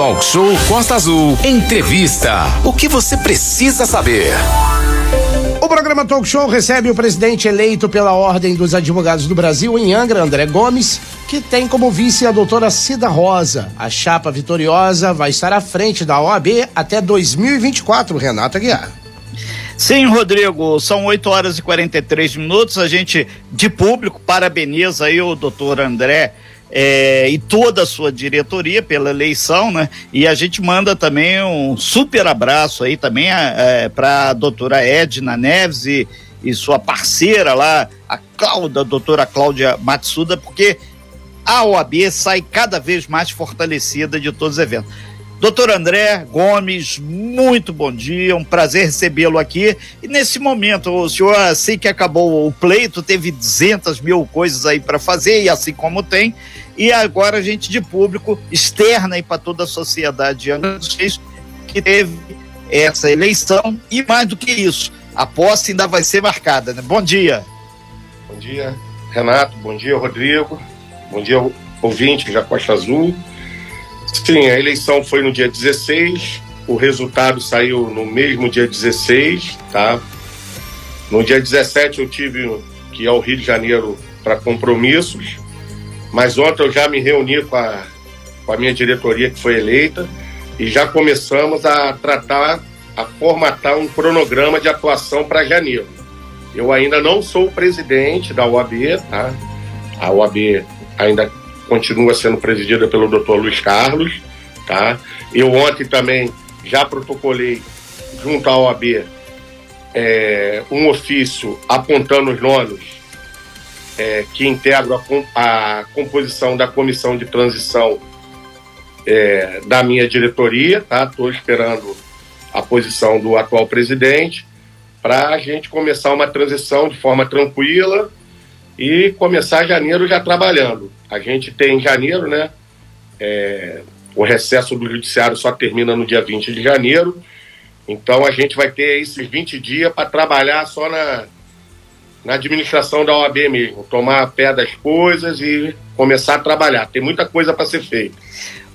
Talk Show Costa Azul. Entrevista. O que você precisa saber? O programa Talk Show recebe o presidente eleito pela Ordem dos Advogados do Brasil em Angra, André Gomes, que tem como vice a doutora Cida Rosa. A chapa vitoriosa vai estar à frente da OAB até 2024, Renata Guiar. Sim, Rodrigo, são 8 horas e 43 minutos. A gente, de público, parabeniza aí o doutor André é, e toda a sua diretoria pela eleição, né? E a gente manda também um super abraço aí também é, para a doutora Edna Neves e, e sua parceira lá, a Cláudia, a doutora Cláudia Matsuda, porque a OAB sai cada vez mais fortalecida de todos os eventos. Doutor André Gomes, muito bom dia, um prazer recebê-lo aqui. E nesse momento, o senhor, assim que acabou o pleito, teve 200 mil coisas aí para fazer, e assim como tem, e agora a gente de público externa aí para toda a sociedade que teve essa eleição e mais do que isso, a posse ainda vai ser marcada, né? Bom dia. Bom dia, Renato, bom dia, Rodrigo, bom dia, ouvinte da Costa Azul. Sim, a eleição foi no dia 16, o resultado saiu no mesmo dia 16, tá? No dia 17 eu tive que ir ao Rio de Janeiro para compromissos, mas ontem eu já me reuni com a, com a minha diretoria que foi eleita e já começamos a tratar, a formatar um cronograma de atuação para janeiro. Eu ainda não sou o presidente da OAB, tá? A OAB ainda continua sendo presidida pelo Dr. Luiz Carlos, tá? Eu ontem também já protocolei junto à OAB é, um ofício apontando os nomes é, que integram a, a, composição da comissão de transição é, da minha diretoria, tá? Estou esperando a posição do atual presidente para a gente começar uma transição de forma tranquila e começar janeiro já trabalhando. A gente tem em janeiro, né? É, o recesso do judiciário só termina no dia 20 de janeiro. Então a gente vai ter esses 20 dias para trabalhar só na, na administração da OAB mesmo, tomar pé das coisas e começar a trabalhar. Tem muita coisa para ser feita.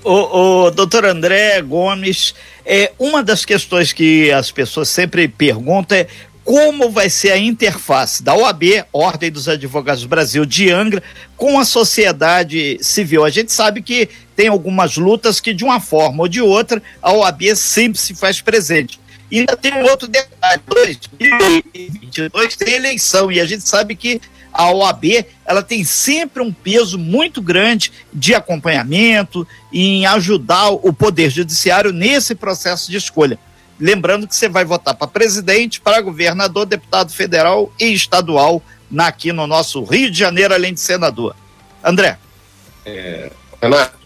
O, o doutor André Gomes, é, uma das questões que as pessoas sempre perguntam é como vai ser a interface da OAB, Ordem dos Advogados do Brasil de Angra, com a sociedade civil. A gente sabe que tem algumas lutas que, de uma forma ou de outra, a OAB sempre se faz presente. E ainda tem outro detalhe: 2022 tem eleição, e a gente sabe que a OAB ela tem sempre um peso muito grande de acompanhamento em ajudar o Poder Judiciário nesse processo de escolha. Lembrando que você vai votar para presidente, para governador, deputado federal e estadual aqui no nosso Rio de Janeiro, além de senador. André. É, Renato,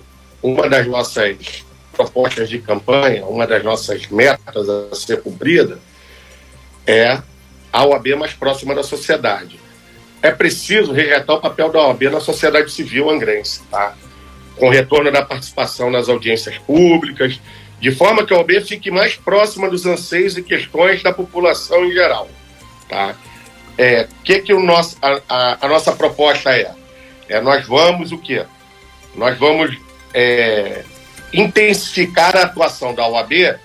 uma das nossas propostas de campanha, uma das nossas metas a ser cumprida é a OAB mais próxima da sociedade. É preciso resgatar o papel da OAB na sociedade civil angrense, tá? Com retorno da participação nas audiências públicas, de forma que a OAB fique mais próxima dos anseios e questões da população em geral. Tá? É, que que o nosso, a, a, a nossa proposta é? é? Nós vamos o quê? Nós vamos é, intensificar a atuação da OAB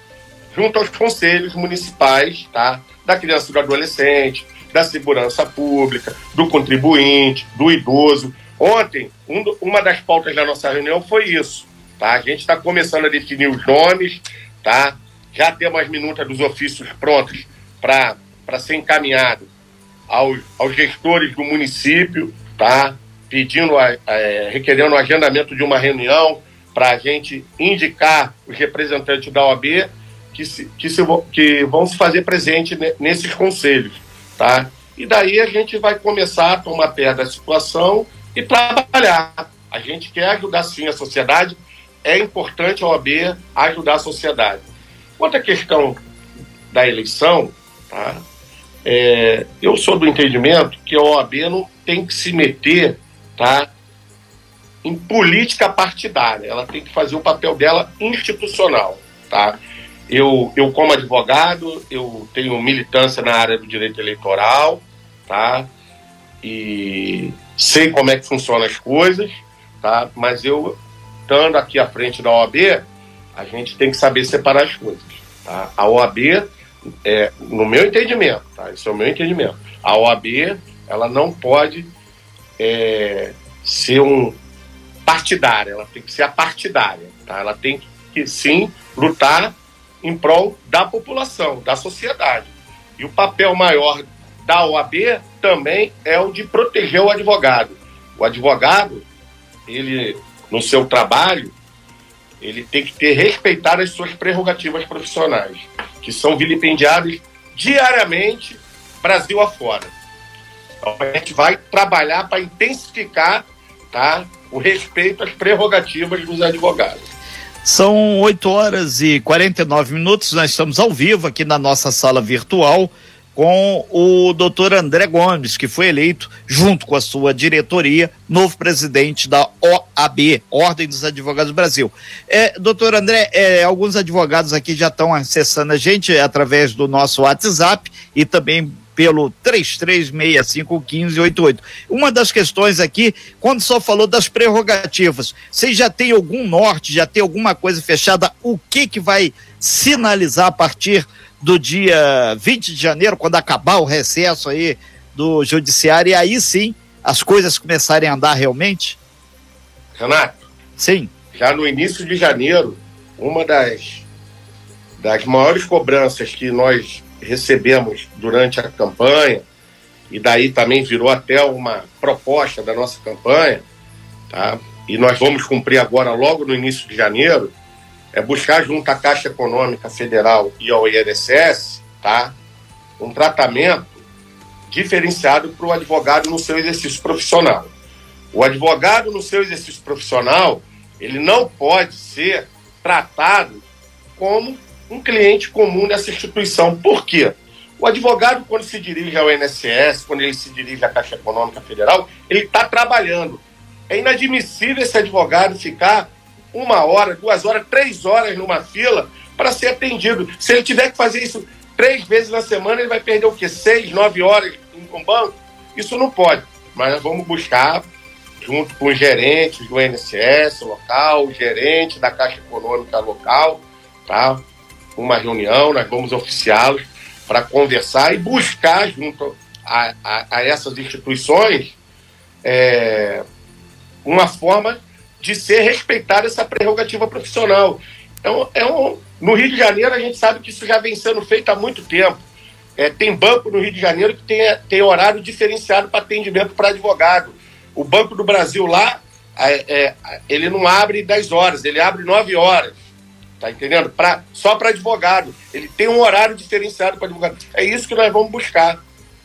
junto aos conselhos municipais, tá? da criança e do adolescente, da segurança pública, do contribuinte, do idoso. Ontem, um, uma das pautas da nossa reunião foi isso Tá? A gente está começando a definir os nomes, tá? já temos as minutas dos ofícios prontas para ser encaminhado aos, aos gestores do município, tá? pedindo, a, a, requerendo o agendamento de uma reunião para a gente indicar os representantes da OAB que, se, que, se, que vão se fazer presente nesses conselhos. Tá? E daí a gente vai começar a tomar pé da situação e trabalhar. A gente quer ajudar sim a sociedade, é importante a OAB ajudar a sociedade. Quanto à questão da eleição, tá? É, eu sou do entendimento que a OAB não tem que se meter tá, em política partidária, ela tem que fazer o papel dela institucional. Tá? Eu, eu como advogado, eu tenho militância na área do direito eleitoral, tá? e sei como é que funcionam as coisas, tá? mas eu estando aqui à frente da OAB, a gente tem que saber separar as coisas. Tá? A OAB, é, no meu entendimento, tá? esse é o meu entendimento, a OAB ela não pode é, ser um partidária, ela tem que ser a partidária. Tá? Ela tem que sim lutar em prol da população, da sociedade. E o papel maior da OAB também é o de proteger o advogado. O advogado, ele no seu trabalho, ele tem que ter respeitar as suas prerrogativas profissionais, que são vilipendiadas diariamente Brasil afora. Então a gente vai trabalhar para intensificar tá, o respeito às prerrogativas dos advogados. São 8 horas e 49 minutos, nós estamos ao vivo aqui na nossa sala virtual com o doutor André Gomes, que foi eleito, junto com a sua diretoria, novo presidente da OAB, Ordem dos Advogados do Brasil. É, doutor André, é, alguns advogados aqui já estão acessando a gente através do nosso WhatsApp e também pelo 33651588. Uma das questões aqui, quando só falou das prerrogativas, vocês já tem algum norte, já tem alguma coisa fechada? O que que vai sinalizar a partir do dia 20 de janeiro, quando acabar o recesso aí do judiciário, e aí sim as coisas começarem a andar realmente? Renato? Sim. Já no início de janeiro, uma das, das maiores cobranças que nós recebemos durante a campanha, e daí também virou até uma proposta da nossa campanha, tá? e nós vamos cumprir agora, logo no início de janeiro, é buscar junto à Caixa Econômica Federal e ao INSS tá, um tratamento diferenciado para o advogado no seu exercício profissional. O advogado no seu exercício profissional, ele não pode ser tratado como um cliente comum nessa instituição. Por quê? O advogado, quando se dirige ao INSS, quando ele se dirige à Caixa Econômica Federal, ele está trabalhando. É inadmissível esse advogado ficar uma hora, duas horas, três horas numa fila para ser atendido. Se ele tiver que fazer isso três vezes na semana, ele vai perder o quê? Seis, nove horas em um banco? Isso não pode. Mas nós vamos buscar, junto com os gerentes do INSS local, o gerente da Caixa Econômica local, tá? uma reunião, nós vamos oficiá-los para conversar e buscar junto a, a, a essas instituições é, uma forma de ser respeitada essa prerrogativa profissional. Então, é um, no Rio de Janeiro, a gente sabe que isso já vem sendo feito há muito tempo. É, tem banco no Rio de Janeiro que tem, tem horário diferenciado para atendimento para advogado. O Banco do Brasil lá, é, é, ele não abre 10 horas, ele abre 9 horas. Tá entendendo? Pra, só para advogado. Ele tem um horário diferenciado para advogado. É isso que nós vamos buscar.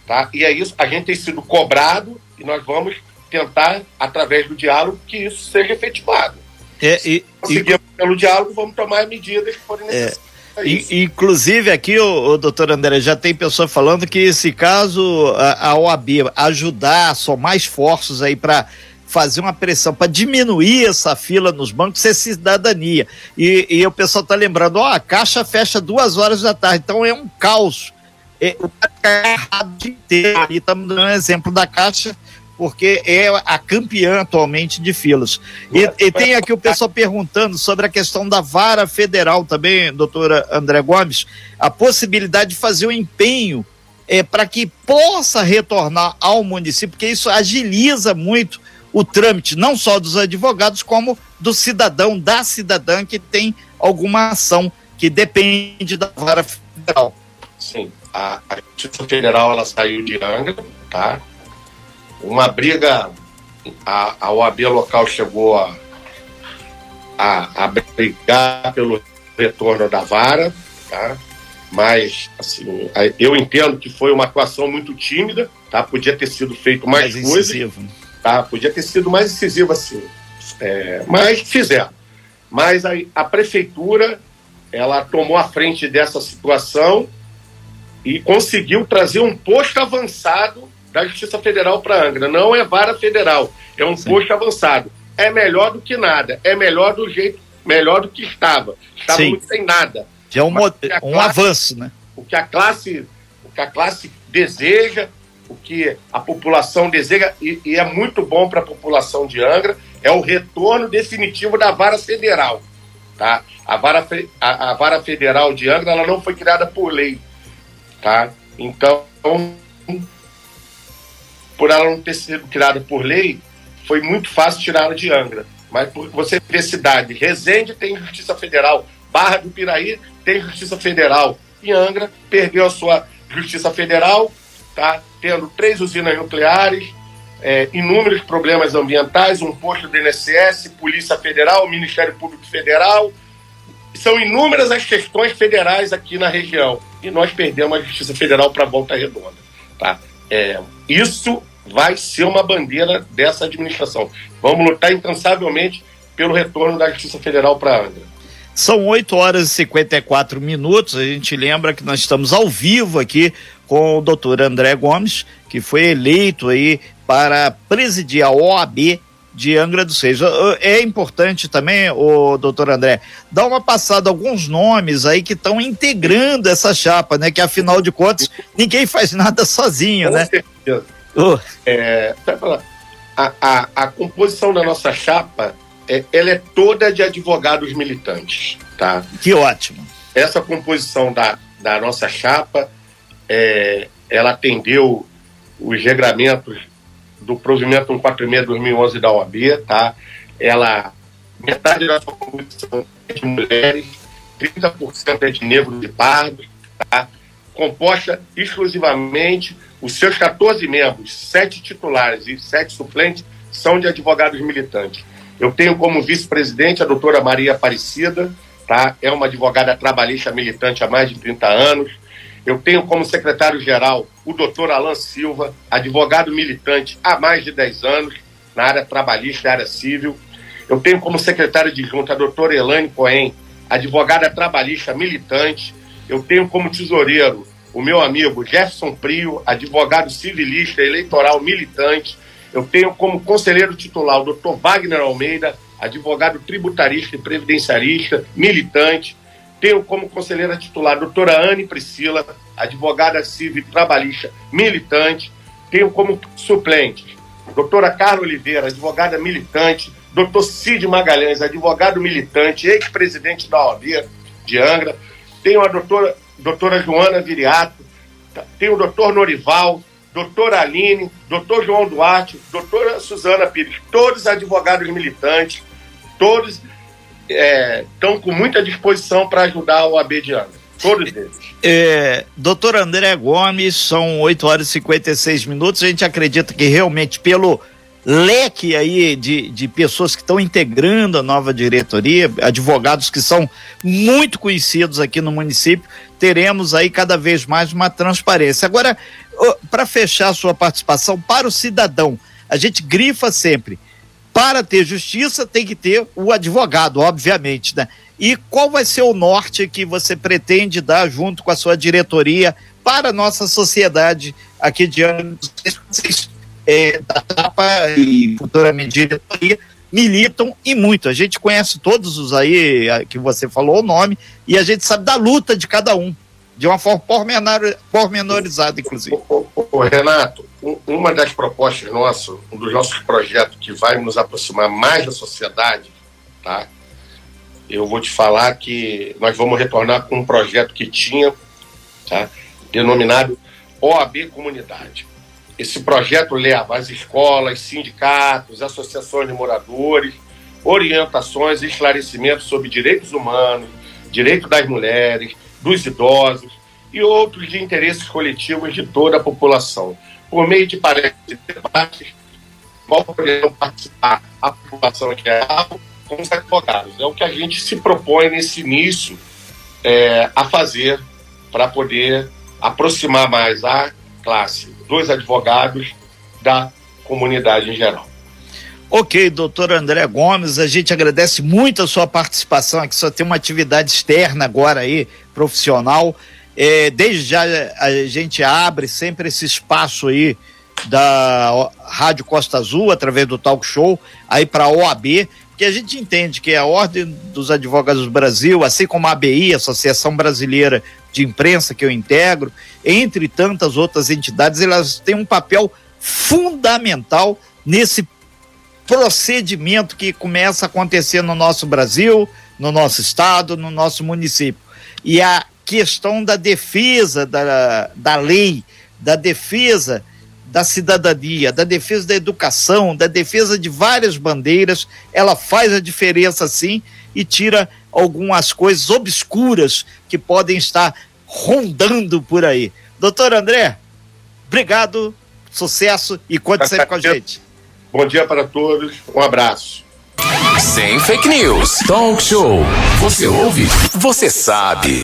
Tá? E é isso, a gente tem sido cobrado e nós vamos tentar, através do diálogo, que isso seja efetivado. É, e, e, pelo diálogo, vamos tomar medidas que forem é, necessárias. É, inclusive aqui, o, o doutor André, já tem pessoa falando que se caso a, a OAB ajudar, somar esforços aí para fazer uma pressão para diminuir essa fila nos bancos, é cidadania. E, e o pessoal está lembrando, ó, a caixa fecha duas horas da tarde, então é um caos. É, o cara errado o dia inteiro. E estamos dando um exemplo da caixa porque é a campeã atualmente de filas. E, e, tem aqui o pessoal perguntando sobre a questão da vara federal também, doutora André Gomes, a possibilidade de fazer o um empenho é, para que possa retornar ao município, porque isso agiliza muito o trâmite, não só dos advogados, como do cidadão, da cidadã que tem alguma ação que depende da vara federal. Sim, a, Justiça Federal ela saiu de Angra, tá? Uma briga, a, a OAB local chegou a, a, a brigar pelo retorno da vara, tá? mas assim, eu entendo que foi uma atuação muito tímida, tá? Podia ter sido feito mais, mais coisa, incisivo. tá? Podia ter sido mais incisivo assim, é, mas fizeram. Mas a, a prefeitura ela tomou a frente dessa situação e conseguiu trazer um posto avançado da Justiça Federal para Angra. Não é vara federal, é um Sim. posto avançado. É melhor do que nada, é melhor do jeito, melhor do que estava. Estava Sim. muito sem nada. é um, um classe, avanço, né? O que a classe, o que a classe deseja, o que a população deseja e, e é muito bom para a população de Angra é o retorno definitivo da vara federal. tá? A vara, a, a vara federal de Angra ela não foi criada por lei, tá? Então, por ela não ter sido criada por lei, foi muito fácil tirá-la de Angra. Mas você ver cidade, Resende tem Justiça Federal, Barra do Piraí tem Justiça Federal, e Angra perdeu a sua Justiça Federal, tá? tendo três usinas nucleares, é, inúmeros problemas ambientais, um posto do INSS, Polícia Federal, Ministério Público Federal. São inúmeras as questões federais aqui na região. E nós perdemos a Justiça Federal para Volta Redonda. Tá? É, isso vai ser uma bandeira dessa administração. Vamos lutar incansavelmente pelo retorno da Justiça Federal para Angra. São 8 horas e 54 minutos. A gente lembra que nós estamos ao vivo aqui com o doutor André Gomes, que foi eleito aí para presidir a OAB de Angra dos Reis. É importante também, o doutor André, dar uma passada alguns nomes aí que estão integrando essa chapa, né? Que afinal de contas, ninguém faz nada sozinho, Com né? Certeza. Uh. É, a, a, a composição da nossa chapa é, ela é toda de advogados militantes, tá? Que ótimo. Essa composição da, da nossa chapa, é, ela atendeu os regramentos do provimento 146-2011 da OAB, tá? Ela, metade da sua composição é de mulheres, 30% é de negros e pardos, tá? Composta exclusivamente, os seus 14 membros, sete titulares e sete suplentes, são de advogados militantes. Eu tenho como vice-presidente a doutora Maria Aparecida, tá? é uma advogada trabalhista militante há mais de 30 anos. Eu tenho como secretário-geral o doutor Alan Silva, advogado militante há mais de 10 anos, na área trabalhista e área civil. Eu tenho como secretário de junta a doutora Elaine Cohen, advogada trabalhista militante. Eu tenho como tesoureiro o meu amigo Jefferson Prio, advogado civilista eleitoral militante. Eu tenho como conselheiro titular o doutor Wagner Almeida, advogado tributarista e previdenciarista, militante. Tenho como conselheira titular a doutora Anne Priscila, advogada civil trabalhista, militante. Tenho como suplente a doutora Carla Oliveira, advogada militante. Doutor Cid Magalhães, advogado militante, ex-presidente da OAB de Angra. Tenho a doutora, doutora Joana Viriato. Tenho o doutor Norival, doutora Aline, doutor João Duarte, doutora Suzana Pires, todos advogados militantes, todos estão é, com muita disposição para ajudar o AB de Angra. Todos eles. É, doutor André Gomes, são 8 horas e 56 minutos. A gente acredita que realmente, pelo leque aí de, de pessoas que estão integrando a nova diretoria, advogados que são muito conhecidos aqui no município, teremos aí cada vez mais uma transparência. Agora, para fechar a sua participação, para o cidadão, a gente grifa sempre. Para ter justiça, tem que ter o advogado, obviamente, né? E qual vai ser o norte que você pretende dar junto com a sua diretoria para a nossa sociedade aqui diante vocês é, da TAPA e futuramente diretoria militam e muito. A gente conhece todos os aí que você falou o nome e a gente sabe da luta de cada um de uma forma pormenor, pormenorizada, inclusive. O, o Renato, uma das propostas nossas, um dos nossos projetos que vai nos aproximar mais da sociedade, tá? Eu vou te falar que nós vamos retornar com um projeto que tinha, tá? Denominado OAB Comunidade. Esse projeto leva às escolas, sindicatos, associações de moradores, orientações e esclarecimentos sobre direitos humanos, direito das mulheres, dos idosos e outros de interesses coletivos de toda a população. Por meio de palestras e debates, qual poderão participar a população em geral com os advogados. É o que a gente se propõe nesse início é, a fazer para poder aproximar mais a classe dos advogados da comunidade em geral. Ok, doutor André Gomes, a gente agradece muito a sua participação aqui, só tem uma atividade externa agora aí, profissional. É, desde já a gente abre sempre esse espaço aí da Rádio Costa Azul, através do talk show, aí para a OAB, porque a gente entende que a Ordem dos Advogados do Brasil, assim como a ABI, Associação Brasileira de Imprensa, que eu integro, entre tantas outras entidades, elas têm um papel fundamental nesse procedimento que começa a acontecer no nosso Brasil, no nosso estado, no nosso município. E a questão da defesa da, da lei, da defesa da cidadania, da defesa da educação, da defesa de várias bandeiras, ela faz a diferença sim e tira algumas coisas obscuras que podem estar rondando por aí. Doutor André, obrigado, sucesso e conte sempre com a gente. Bom dia para todos, um abraço. Sem fake news. Talk show. Você ouve? Você sabe.